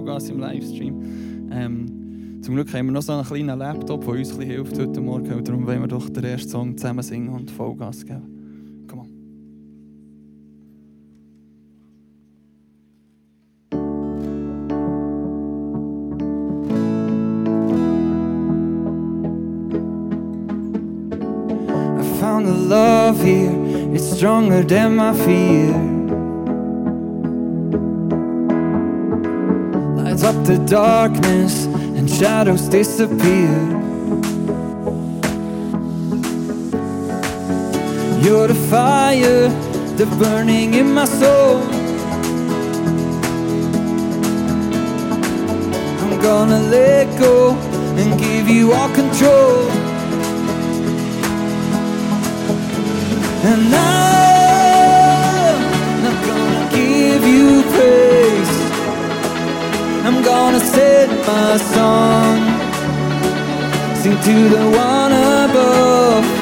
Vollgas im Livestream. Ähm, zum Glück haben wir noch so einen kleinen Laptop, der uns ein hilft heute Morgen. Und darum wollen wir doch den ersten Song zusammen singen und Vollgas geben. Love here, it's stronger than my fear. Up the darkness and shadows disappear. You're the fire, the burning in my soul. I'm gonna let go and give you all control. And I'm Set my song, sing to the one above.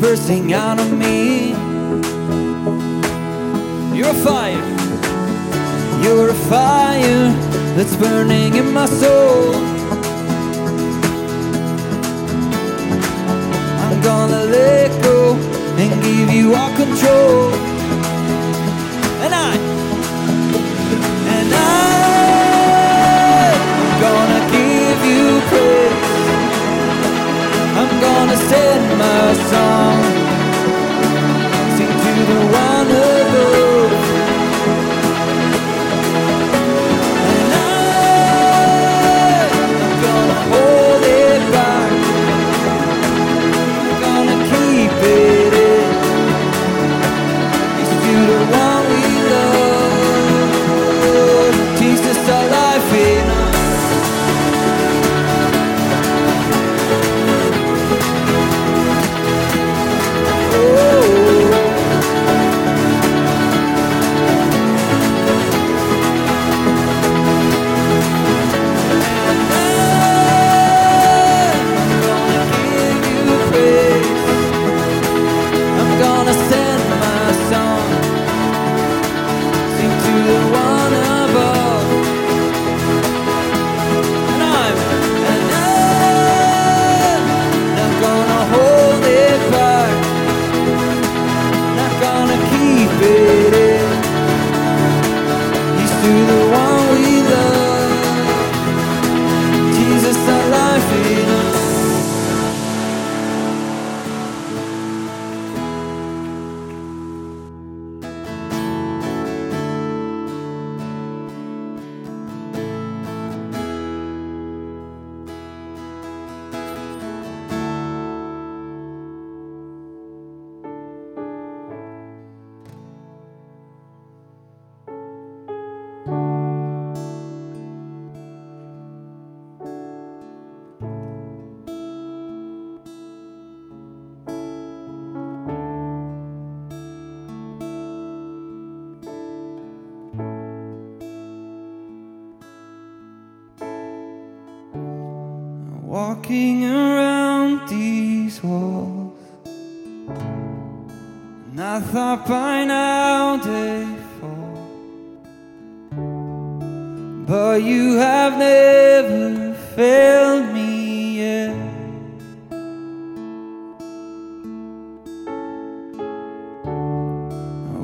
Bursting out of me. You're a fire, you're a fire that's burning in my soul. I'm gonna let go and give you all control. He's to the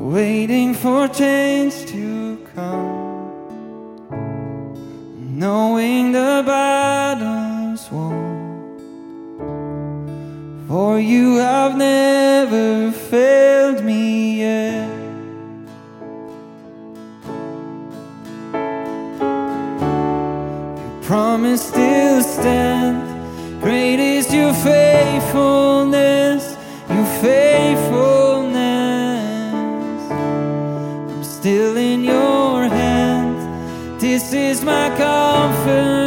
Waiting for change to is my confidence.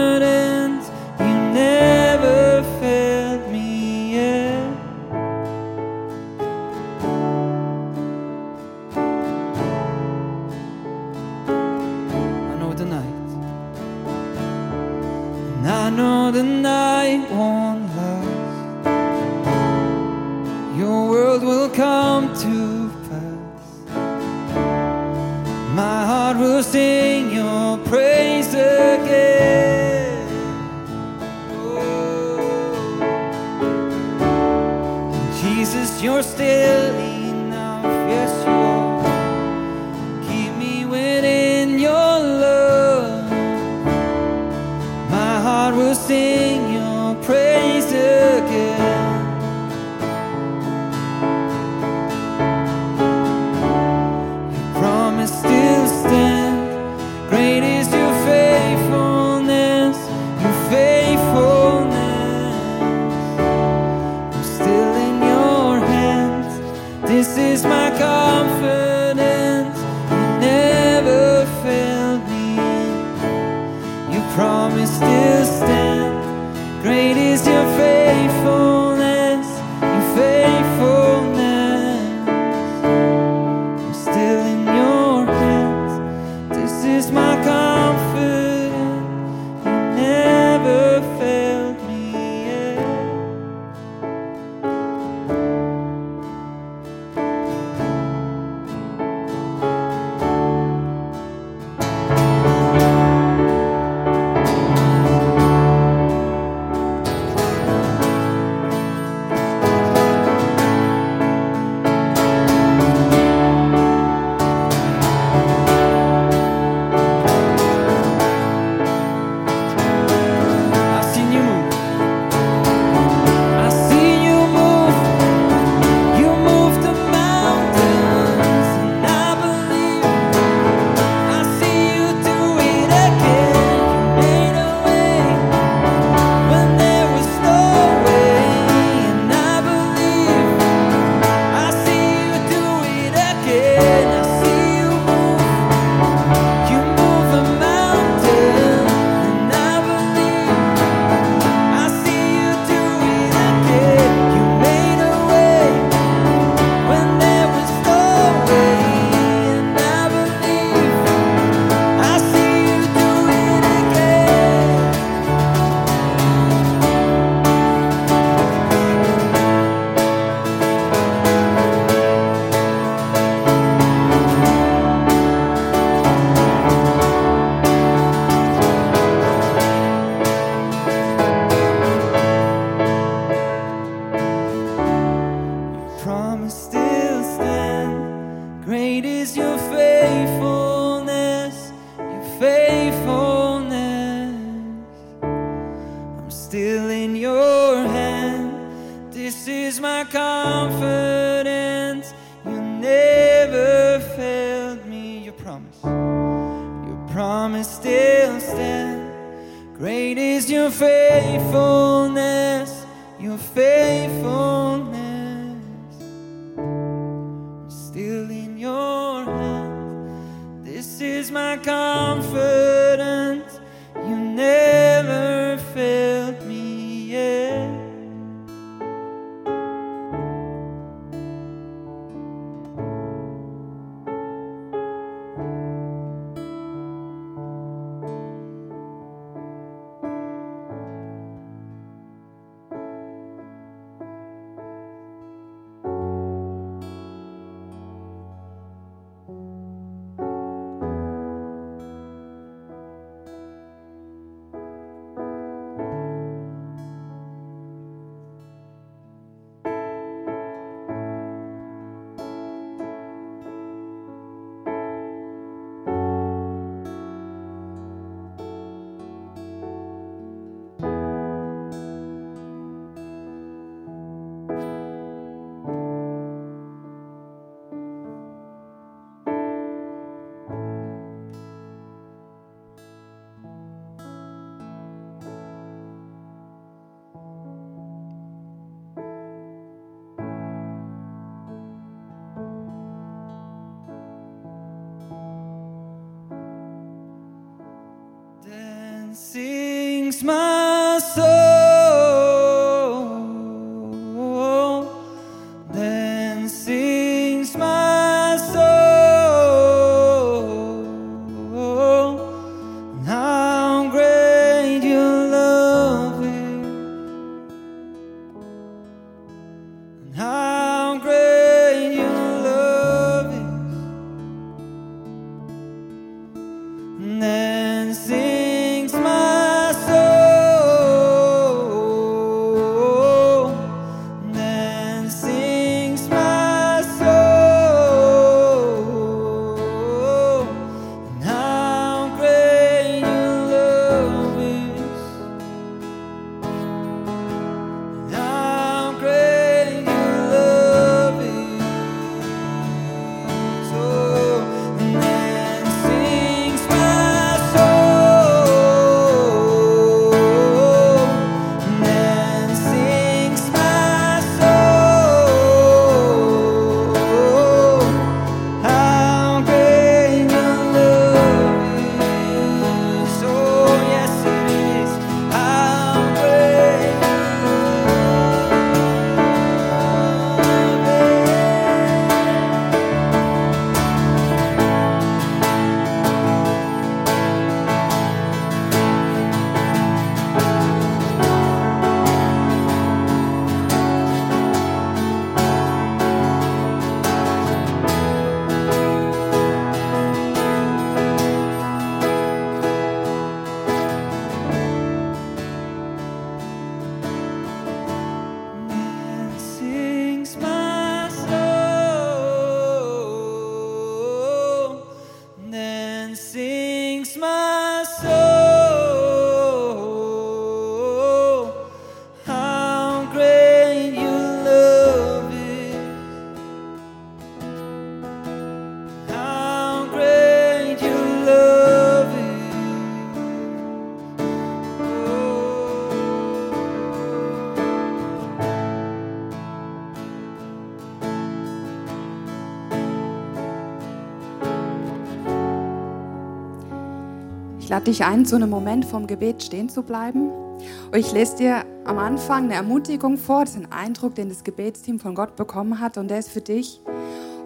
Lade dich ein, zu einem Moment vom Gebet stehen zu bleiben. Und ich lese dir am Anfang eine Ermutigung vor, das ist ein Eindruck, den das Gebetsteam von Gott bekommen hat. Und der ist für dich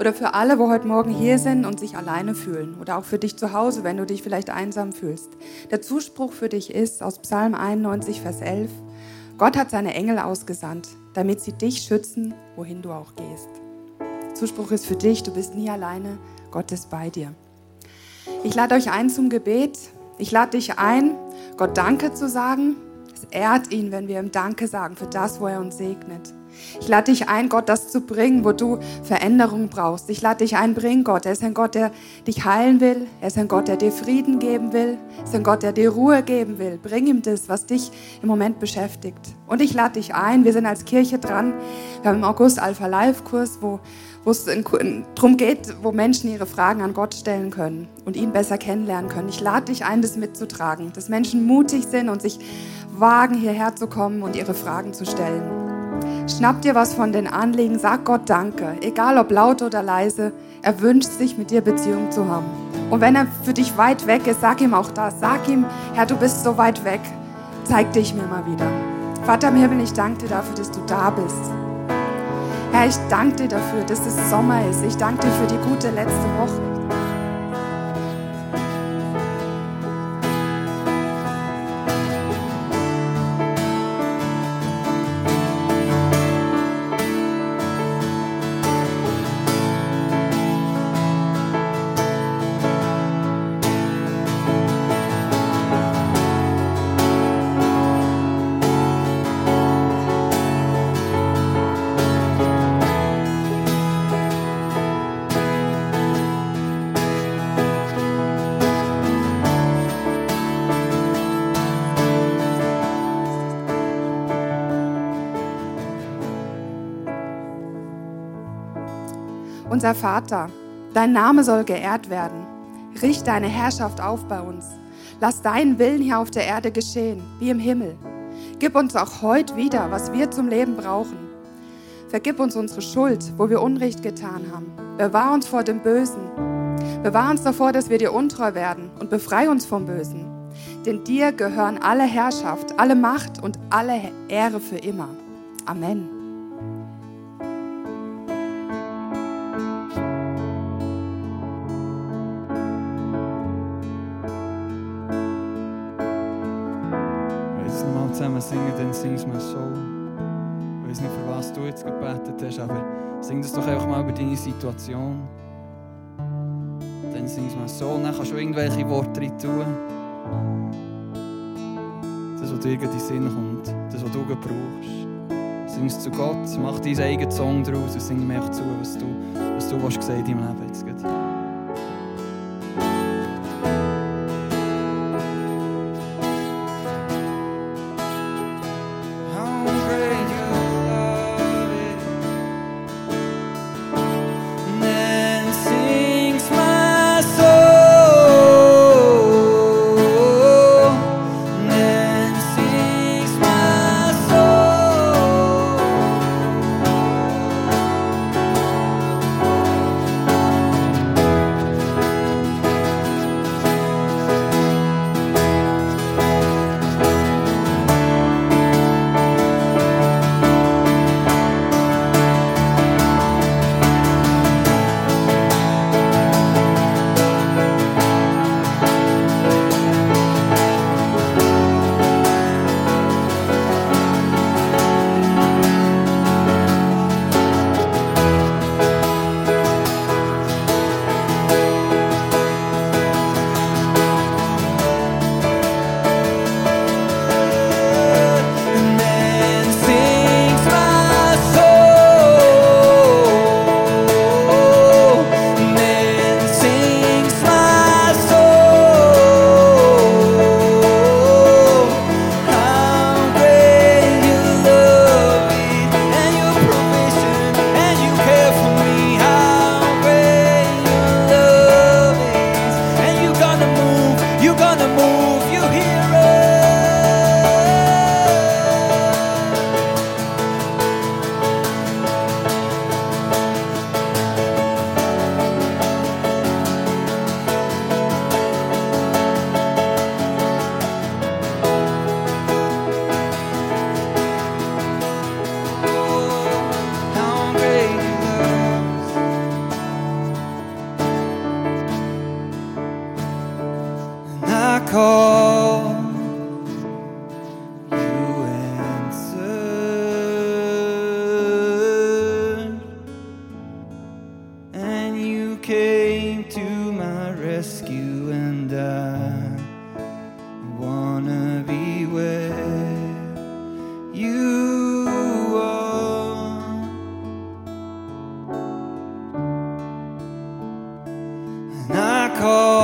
oder für alle, wo heute Morgen hier sind und sich alleine fühlen. Oder auch für dich zu Hause, wenn du dich vielleicht einsam fühlst. Der Zuspruch für dich ist aus Psalm 91, Vers 11. Gott hat seine Engel ausgesandt, damit sie dich schützen, wohin du auch gehst. Zuspruch ist für dich, du bist nie alleine, Gott ist bei dir. Ich lade euch ein zum Gebet. Ich lade dich ein, Gott Danke zu sagen. Es ehrt ihn, wenn wir ihm Danke sagen für das, wo er uns segnet. Ich lade dich ein, Gott das zu bringen, wo du Veränderung brauchst. Ich lade dich ein, bring Gott. Er ist ein Gott, der dich heilen will. Er ist ein Gott, der dir Frieden geben will. Er ist ein Gott, der dir Ruhe geben will. Bring ihm das, was dich im Moment beschäftigt. Und ich lade dich ein, wir sind als Kirche dran. Wir haben im August Alpha Live Kurs, wo wo es darum geht, wo Menschen ihre Fragen an Gott stellen können und ihn besser kennenlernen können. Ich lade dich ein, das mitzutragen, dass Menschen mutig sind und sich wagen, hierher zu kommen und ihre Fragen zu stellen. Schnapp dir was von den Anliegen, sag Gott Danke, egal ob laut oder leise. Er wünscht sich, mit dir Beziehung zu haben. Und wenn er für dich weit weg ist, sag ihm auch das. Sag ihm, Herr, du bist so weit weg. Zeig dich mir mal wieder. Vater im Himmel, ich danke dir dafür, dass du da bist. Herr, ich danke dir dafür, dass es Sommer ist. Ich danke dir für die gute letzte Woche. unser Vater, dein Name soll geehrt werden. Richt deine Herrschaft auf bei uns. Lass deinen Willen hier auf der Erde geschehen, wie im Himmel. Gib uns auch heute wieder, was wir zum Leben brauchen. Vergib uns unsere Schuld, wo wir Unrecht getan haben. Bewahr uns vor dem Bösen. Bewahr uns davor, dass wir dir untreu werden und befrei uns vom Bösen. Denn dir gehören alle Herrschaft, alle Macht und alle Ehre für immer. Amen. singen, dann sing's mal so. Ich weiß nicht, für was du jetzt gebetet hast, aber sing das doch einfach mal über deine Situation. Dann sing's mal so, dann kannst du irgendwelche Worte rein tun. Das, was dir in den Sinn kommt, das, was du brauchst. Sing es zu Gott, mach deinen eigenen Song draus und sing mir zu, was du, was du hast in deinem Leben jetzt. call.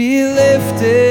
be lifted.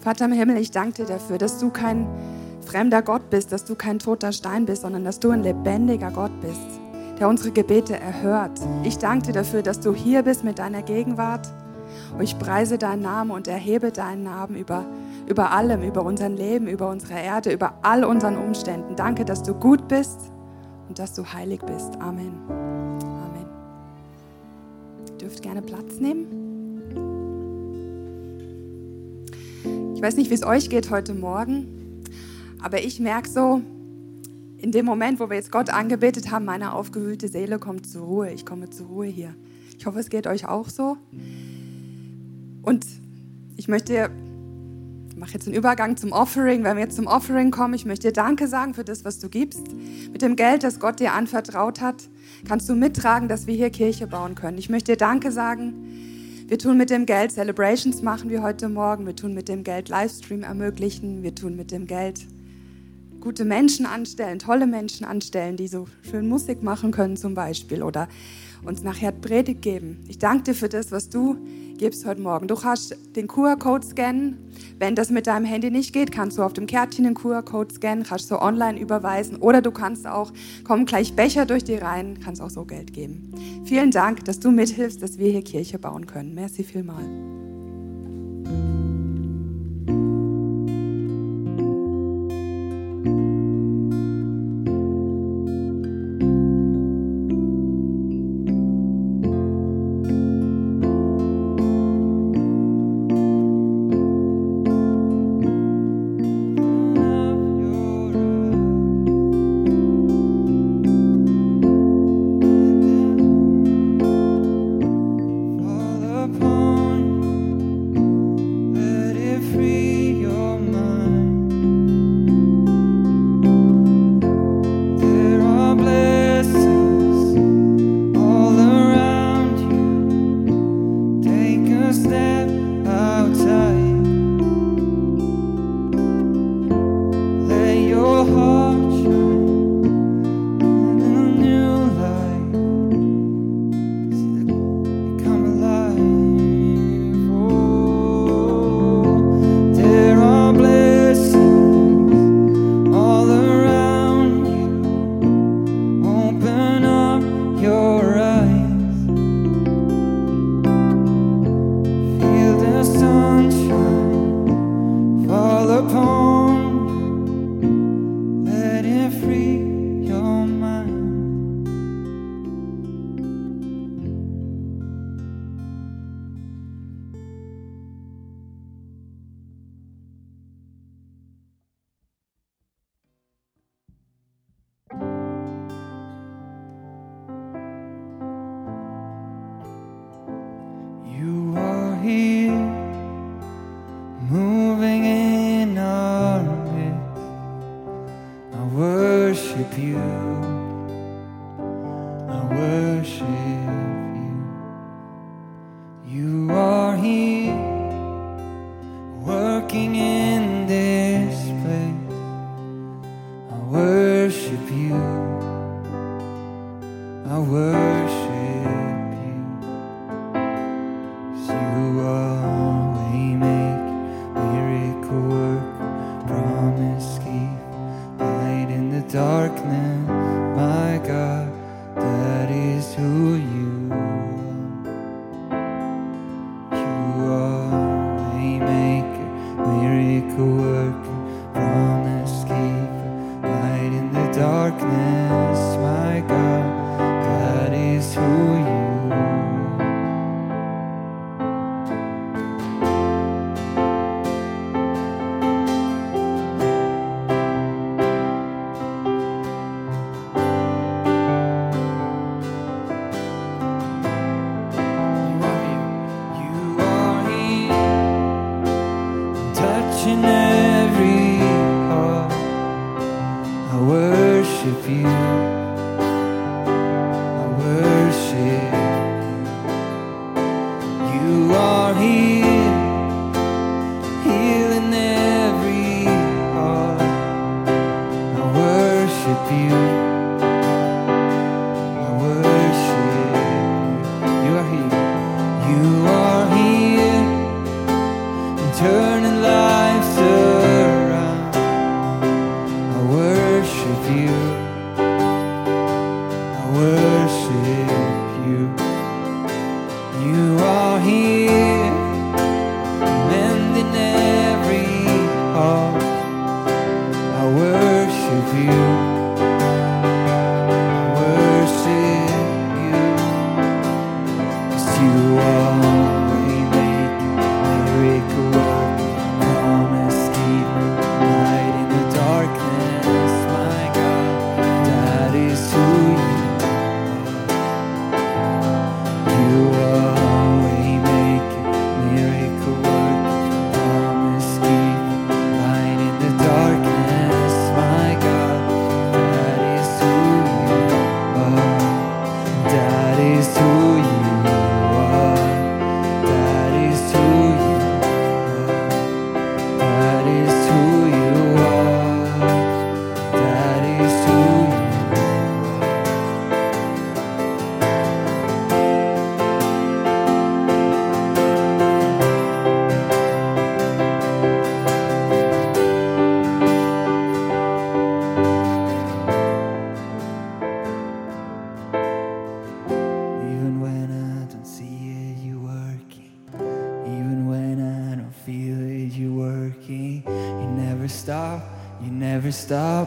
Vater im Himmel, ich danke dir dafür, dass du kein fremder Gott bist, dass du kein toter Stein bist, sondern dass du ein lebendiger Gott bist, der unsere Gebete erhört. Ich danke dir dafür, dass du hier bist mit deiner Gegenwart. Und ich preise deinen Namen und erhebe deinen Namen über, über allem, über unser Leben, über unsere Erde, über all unseren Umständen. Danke, dass du gut bist und dass du heilig bist. Amen. Amen. Ihr dürft gerne Platz nehmen. Ich weiß nicht, wie es euch geht heute Morgen, aber ich merke so, in dem Moment, wo wir jetzt Gott angebetet haben, meine aufgewühlte Seele kommt zur Ruhe. Ich komme zur Ruhe hier. Ich hoffe, es geht euch auch so. Und ich möchte, mache jetzt einen Übergang zum Offering. Wenn wir jetzt zum Offering kommen, ich möchte dir Danke sagen für das, was du gibst. Mit dem Geld, das Gott dir anvertraut hat, kannst du mittragen, dass wir hier Kirche bauen können. Ich möchte dir Danke sagen. Wir tun mit dem Geld Celebrations machen wie heute Morgen. Wir tun mit dem Geld Livestream ermöglichen. Wir tun mit dem Geld gute Menschen anstellen, tolle Menschen anstellen, die so schön Musik machen können zum Beispiel oder uns nachher Predigt geben. Ich danke dir für das, was du gibst heute Morgen. Du kannst den QR-Code scannen. Wenn das mit deinem Handy nicht geht, kannst du auf dem Kärtchen den QR-Code scannen, kannst du online überweisen oder du kannst auch, kommen gleich Becher durch die Reihen, kannst auch so Geld geben. Vielen Dank, dass du mithilfst, dass wir hier Kirche bauen können. Merci vielmal.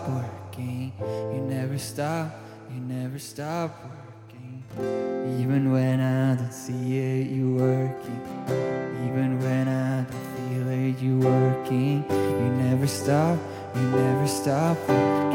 stop working. You never stop, you never stop working. Even when I don't see it, you working. Even when I don't feel it, you working. You never stop, you never stop working.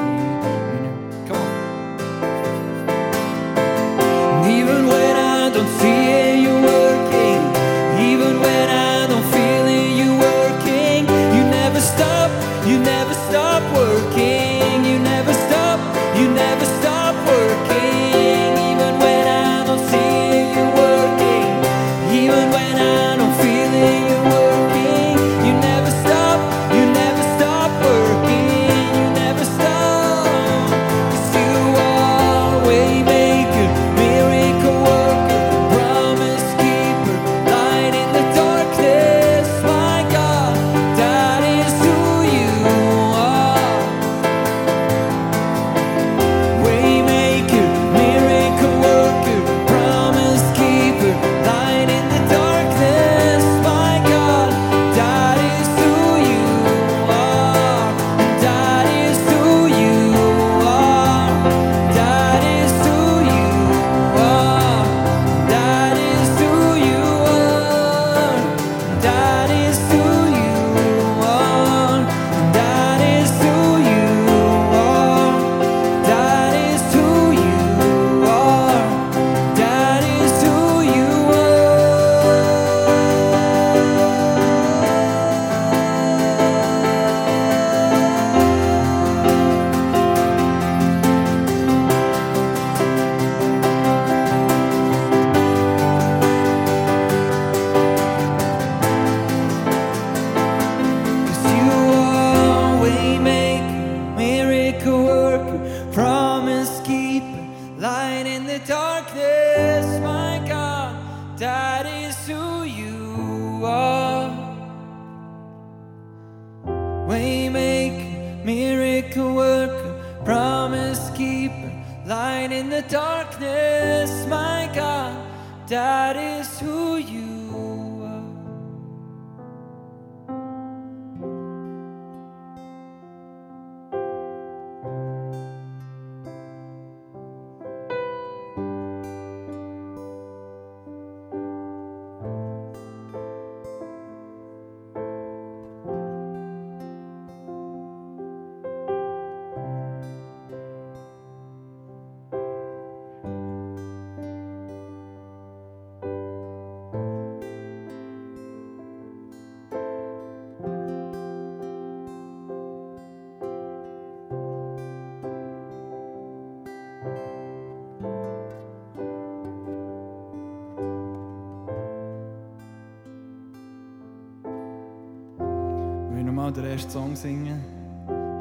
nochmal den ersten Song singen.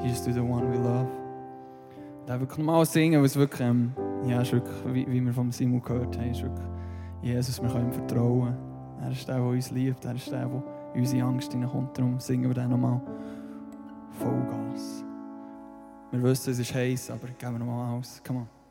Here's to the one we love. Den wirklich nochmal singen, weil es wirklich, ähm, ja, ist wirklich wie, wie wir vom Simon gehört haben, ist wirklich Jesus, wir können ihm vertrauen. Er ist der, der uns liebt, er ist der, der unsere Angst hineinkommt. Darum singen wir den nochmal Vollgas. Wir wissen, es ist heiß, aber geben wir nochmal aus. Come on.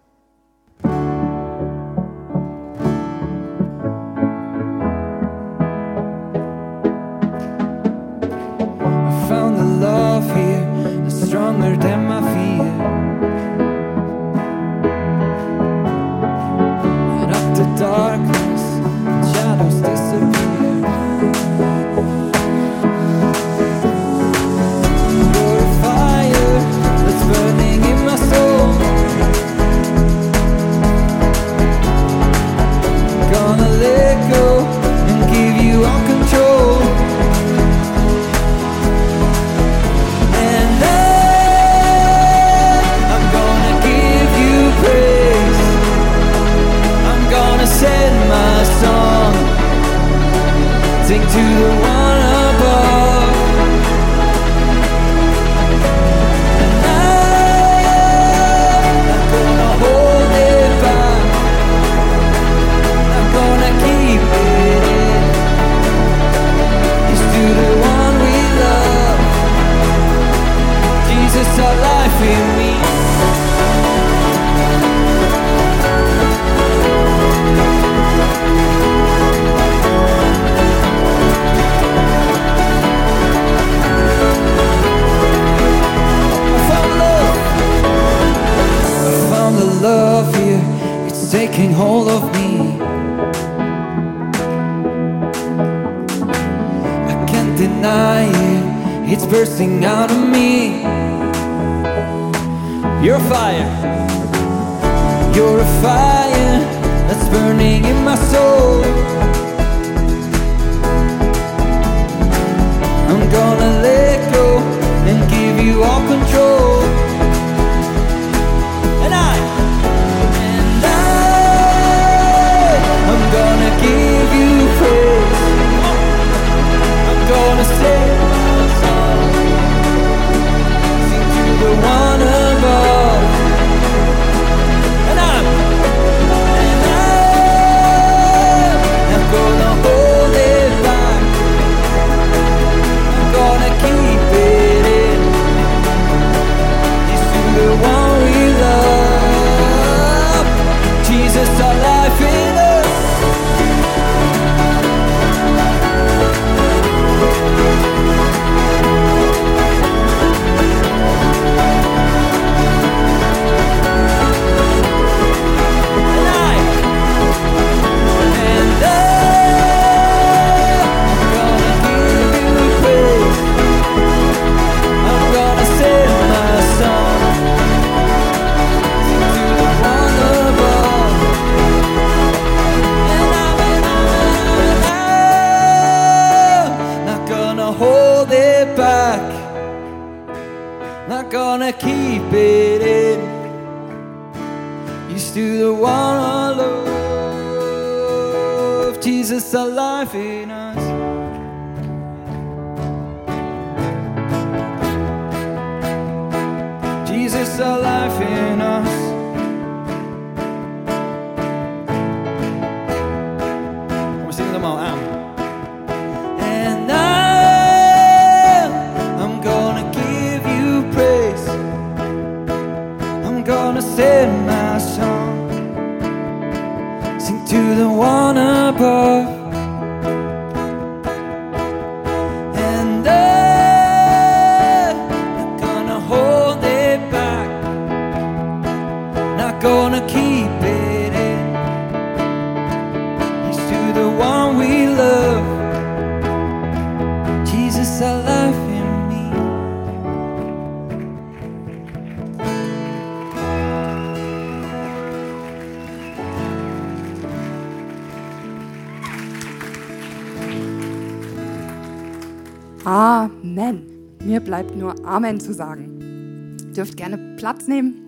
Amen zu sagen. Ihr dürft gerne Platz nehmen.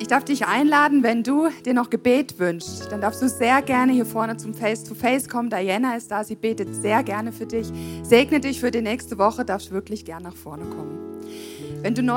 Ich darf dich einladen, wenn du dir noch Gebet wünschst, dann darfst du sehr gerne hier vorne zum Face-to-Face -face kommen. Diana ist da, sie betet sehr gerne für dich, Segne dich für die nächste Woche, darfst wirklich gerne nach vorne kommen. Wenn du neu